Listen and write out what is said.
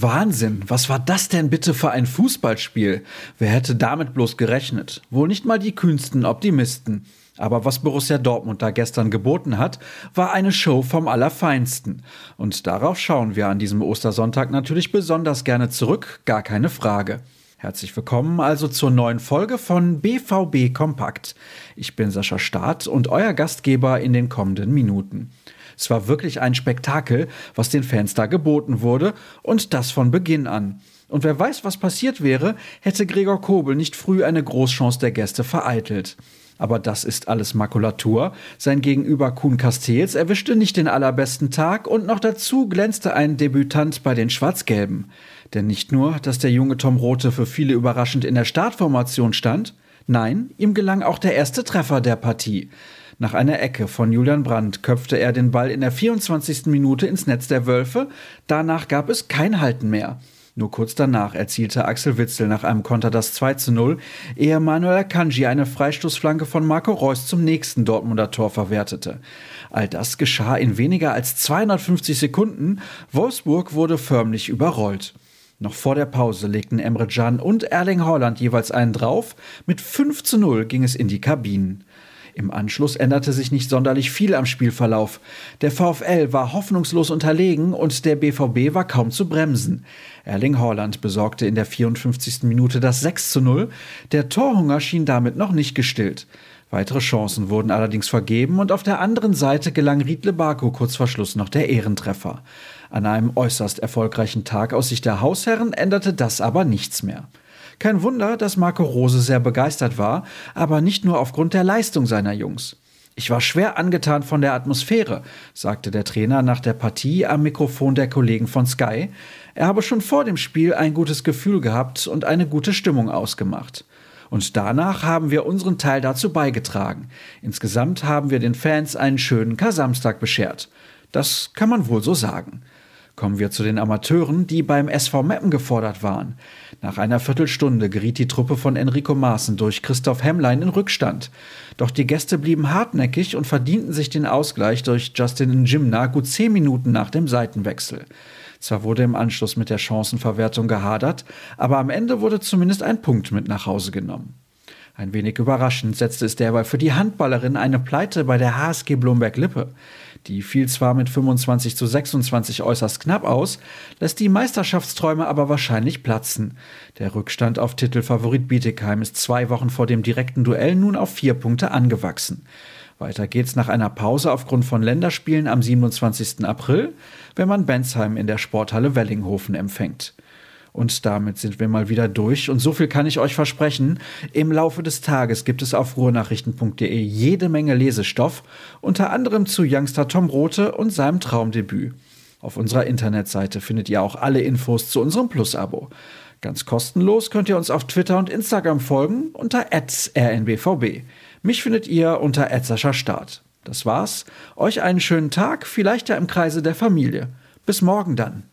Wahnsinn, was war das denn bitte für ein Fußballspiel? Wer hätte damit bloß gerechnet? Wohl nicht mal die kühnsten Optimisten. Aber was Borussia Dortmund da gestern geboten hat, war eine Show vom Allerfeinsten. Und darauf schauen wir an diesem Ostersonntag natürlich besonders gerne zurück, gar keine Frage. Herzlich willkommen also zur neuen Folge von BVB Kompakt. Ich bin Sascha Staat und euer Gastgeber in den kommenden Minuten. Es war wirklich ein Spektakel, was den Fans da geboten wurde, und das von Beginn an. Und wer weiß, was passiert wäre, hätte Gregor Kobel nicht früh eine Großchance der Gäste vereitelt. Aber das ist alles Makulatur. Sein Gegenüber Kuhn Castells erwischte nicht den allerbesten Tag und noch dazu glänzte ein Debütant bei den Schwarz-Gelben. Denn nicht nur, dass der junge Tom Rote für viele überraschend in der Startformation stand, nein, ihm gelang auch der erste Treffer der Partie. Nach einer Ecke von Julian Brandt köpfte er den Ball in der 24. Minute ins Netz der Wölfe. Danach gab es kein Halten mehr. Nur kurz danach erzielte Axel Witzel nach einem Konter das 2 zu 0, ehe Manuel Akanji eine Freistoßflanke von Marco Reus zum nächsten Dortmunder Tor verwertete. All das geschah in weniger als 250 Sekunden. Wolfsburg wurde förmlich überrollt. Noch vor der Pause legten Emre Can und Erling Haaland jeweils einen drauf. Mit 5 zu 0 ging es in die Kabinen. Im Anschluss änderte sich nicht sonderlich viel am Spielverlauf. Der VfL war hoffnungslos unterlegen und der BVB war kaum zu bremsen. Erling Haaland besorgte in der 54. Minute das 6 zu 0. Der Torhunger schien damit noch nicht gestillt. Weitere Chancen wurden allerdings vergeben und auf der anderen Seite gelang Riedle Baku kurz vor Schluss noch der Ehrentreffer. An einem äußerst erfolgreichen Tag aus Sicht der Hausherren änderte das aber nichts mehr. Kein Wunder, dass Marco Rose sehr begeistert war, aber nicht nur aufgrund der Leistung seiner Jungs. Ich war schwer angetan von der Atmosphäre, sagte der Trainer nach der Partie am Mikrofon der Kollegen von Sky. Er habe schon vor dem Spiel ein gutes Gefühl gehabt und eine gute Stimmung ausgemacht. Und danach haben wir unseren Teil dazu beigetragen. Insgesamt haben wir den Fans einen schönen Kasamstag beschert. Das kann man wohl so sagen. Kommen wir zu den Amateuren, die beim SV Meppen gefordert waren. Nach einer Viertelstunde geriet die Truppe von Enrico Maaßen durch Christoph Hemmlein in Rückstand. Doch die Gäste blieben hartnäckig und verdienten sich den Ausgleich durch Justin Njimna gut zehn Minuten nach dem Seitenwechsel. Zwar wurde im Anschluss mit der Chancenverwertung gehadert, aber am Ende wurde zumindest ein Punkt mit nach Hause genommen. Ein wenig überraschend setzte es derweil für die Handballerin eine Pleite bei der HSG Blomberg-Lippe. Die fiel zwar mit 25 zu 26 äußerst knapp aus, lässt die Meisterschaftsträume aber wahrscheinlich platzen. Der Rückstand auf Titelfavorit Bietigheim ist zwei Wochen vor dem direkten Duell nun auf vier Punkte angewachsen. Weiter geht's nach einer Pause aufgrund von Länderspielen am 27. April, wenn man Bensheim in der Sporthalle Wellinghofen empfängt. Und damit sind wir mal wieder durch. Und so viel kann ich euch versprechen. Im Laufe des Tages gibt es auf ruhrnachrichten.de jede Menge Lesestoff, unter anderem zu Youngster Tom Rote und seinem Traumdebüt. Auf unserer Internetseite findet ihr auch alle Infos zu unserem Plus-Abo. Ganz kostenlos könnt ihr uns auf Twitter und Instagram folgen unter rnbvb. Mich findet ihr unter Start. Das war's. Euch einen schönen Tag, vielleicht ja im Kreise der Familie. Bis morgen dann.